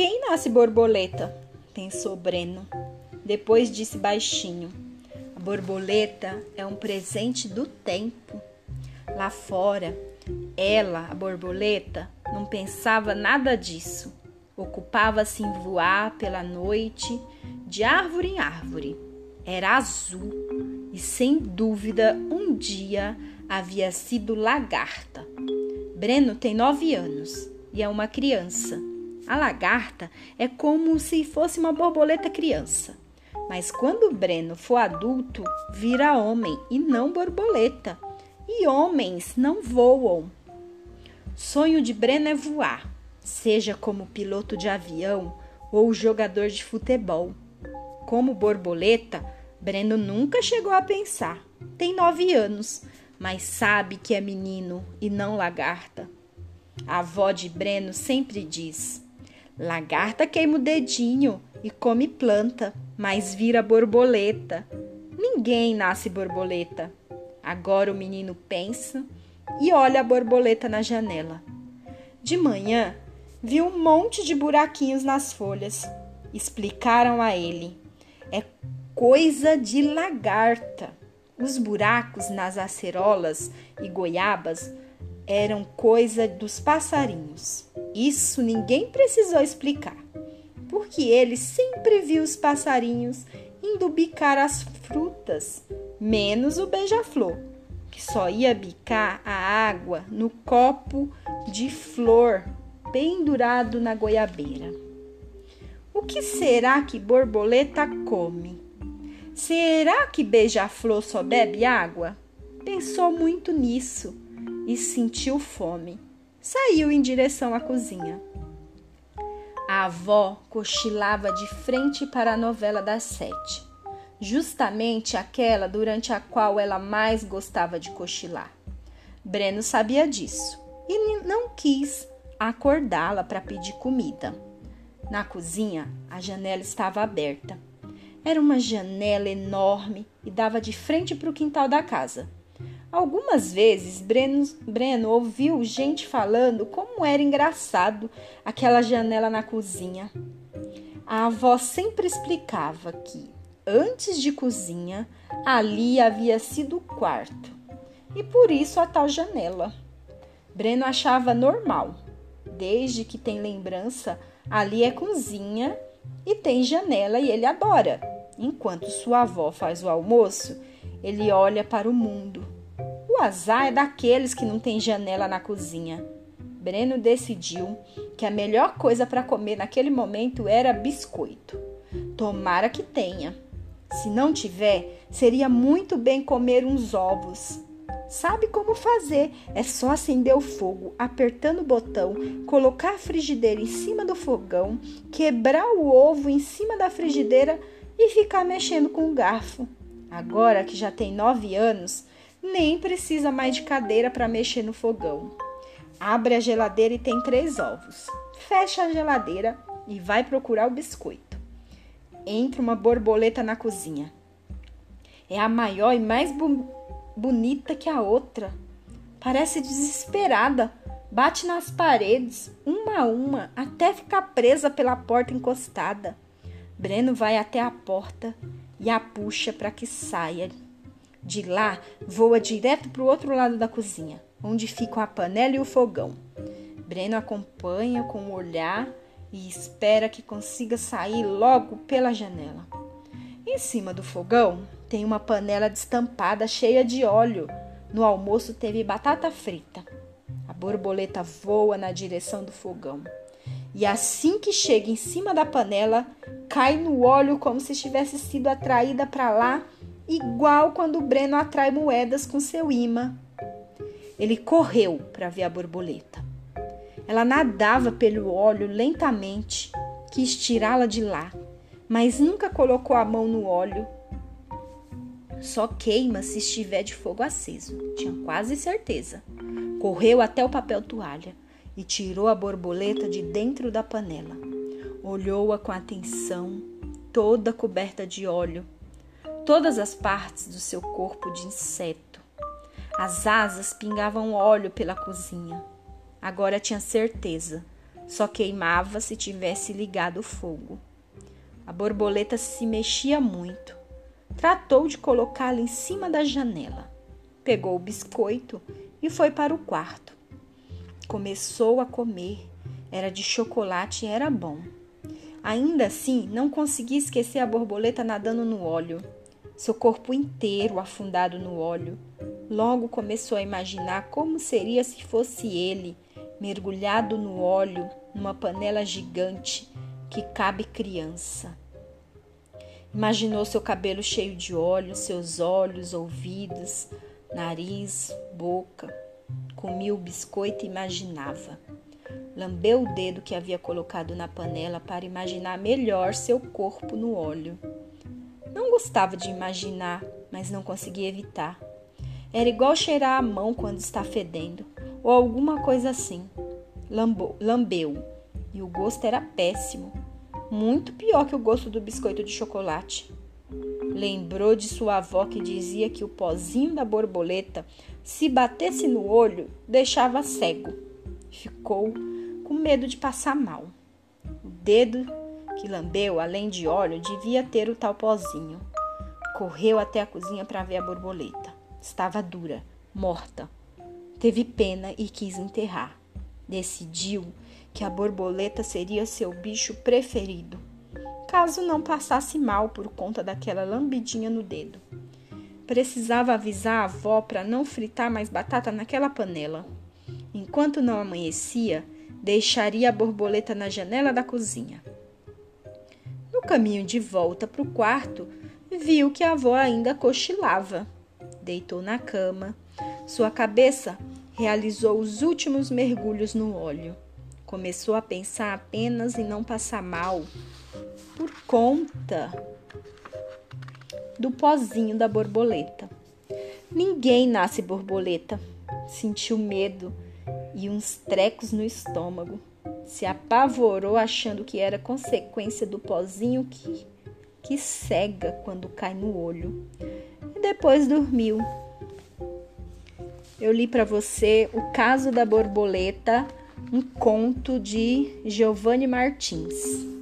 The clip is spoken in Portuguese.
Ninguém nasce borboleta, pensou Breno. Depois disse baixinho: A borboleta é um presente do tempo. Lá fora, ela, a borboleta, não pensava nada disso. Ocupava-se em voar pela noite, de árvore em árvore. Era azul e, sem dúvida, um dia havia sido lagarta. Breno tem nove anos e é uma criança. A lagarta é como se fosse uma borboleta criança. Mas quando Breno for adulto, vira homem e não borboleta. E homens não voam. Sonho de Breno é voar, seja como piloto de avião ou jogador de futebol. Como borboleta, Breno nunca chegou a pensar. Tem nove anos, mas sabe que é menino e não lagarta. A avó de Breno sempre diz: Lagarta queima o dedinho e come planta, mas vira borboleta. Ninguém nasce borboleta. Agora o menino pensa e olha a borboleta na janela. De manhã, viu um monte de buraquinhos nas folhas. Explicaram a ele: é coisa de lagarta. Os buracos nas acerolas e goiabas eram coisa dos passarinhos. Isso ninguém precisou explicar, porque ele sempre viu os passarinhos indo bicar as frutas, menos o beija-flor, que só ia bicar a água no copo de flor pendurado na goiabeira. O que será que borboleta come? Será que beija-flor só bebe água? Pensou muito nisso e sentiu fome. Saiu em direção à cozinha. A avó cochilava de frente para a novela das sete, justamente aquela durante a qual ela mais gostava de cochilar. Breno sabia disso e não quis acordá-la para pedir comida. Na cozinha, a janela estava aberta. Era uma janela enorme e dava de frente para o quintal da casa. Algumas vezes Breno, Breno ouviu gente falando como era engraçado aquela janela na cozinha. A avó sempre explicava que, antes de cozinha, ali havia sido o quarto, e por isso a tal janela. Breno achava normal, desde que tem lembrança, ali é cozinha e tem janela e ele adora. Enquanto sua avó faz o almoço, ele olha para o mundo o azar é daqueles que não tem janela na cozinha. Breno decidiu que a melhor coisa para comer naquele momento era biscoito. Tomara que tenha. Se não tiver, seria muito bem comer uns ovos. Sabe como fazer? É só acender o fogo, apertando o botão, colocar a frigideira em cima do fogão, quebrar o ovo em cima da frigideira e ficar mexendo com o garfo. Agora que já tem nove anos, nem precisa mais de cadeira para mexer no fogão. Abre a geladeira e tem três ovos. Fecha a geladeira e vai procurar o biscoito. Entra uma borboleta na cozinha. É a maior e mais bu bonita que a outra. Parece desesperada. Bate nas paredes, uma a uma, até ficar presa pela porta encostada. Breno vai até a porta e a puxa para que saia de lá, voa direto para o outro lado da cozinha, onde ficam a panela e o fogão. Breno acompanha com o olhar e espera que consiga sair logo pela janela. Em cima do fogão tem uma panela destampada cheia de óleo. No almoço teve batata frita. A borboleta voa na direção do fogão. E assim que chega em cima da panela, cai no óleo como se tivesse sido atraída para lá igual quando o Breno atrai moedas com seu imã. Ele correu para ver a borboleta. Ela nadava pelo óleo lentamente, quis tirá-la de lá, mas nunca colocou a mão no óleo. Só queima se estiver de fogo aceso, tinha quase certeza. Correu até o papel toalha e tirou a borboleta de dentro da panela. Olhou-a com atenção, toda coberta de óleo todas as partes do seu corpo de inseto. As asas pingavam óleo pela cozinha. Agora tinha certeza. Só queimava se tivesse ligado o fogo. A borboleta se mexia muito. Tratou de colocá-la em cima da janela. Pegou o biscoito e foi para o quarto. Começou a comer. Era de chocolate e era bom. Ainda assim, não conseguia esquecer a borboleta nadando no óleo, seu corpo inteiro afundado no óleo. Logo começou a imaginar como seria se fosse ele, mergulhado no óleo, numa panela gigante que cabe criança. Imaginou seu cabelo cheio de óleo, seus olhos, ouvidos, nariz, boca. Comia o biscoito e imaginava. Lambeu o dedo que havia colocado na panela para imaginar melhor seu corpo no óleo. Gostava de imaginar, mas não conseguia evitar. Era igual cheirar a mão quando está fedendo, ou alguma coisa assim. Lambou, lambeu, e o gosto era péssimo, muito pior que o gosto do biscoito de chocolate. Lembrou de sua avó que dizia que o pozinho da borboleta, se batesse no olho, deixava cego. Ficou com medo de passar mal. O dedo que lambeu, além de óleo, devia ter o tal pozinho. Correu até a cozinha para ver a borboleta. Estava dura, morta. Teve pena e quis enterrar. Decidiu que a borboleta seria seu bicho preferido, caso não passasse mal por conta daquela lambidinha no dedo. Precisava avisar a avó para não fritar mais batata naquela panela. Enquanto não amanhecia, deixaria a borboleta na janela da cozinha. No caminho de volta para o quarto, viu que a avó ainda cochilava. Deitou na cama. Sua cabeça realizou os últimos mergulhos no óleo. Começou a pensar apenas em não passar mal por conta do pozinho da borboleta. Ninguém nasce borboleta. Sentiu medo e uns trecos no estômago. Se apavorou achando que era consequência do pozinho que, que cega quando cai no olho. E depois dormiu. Eu li para você O Caso da Borboleta, um conto de Giovanni Martins.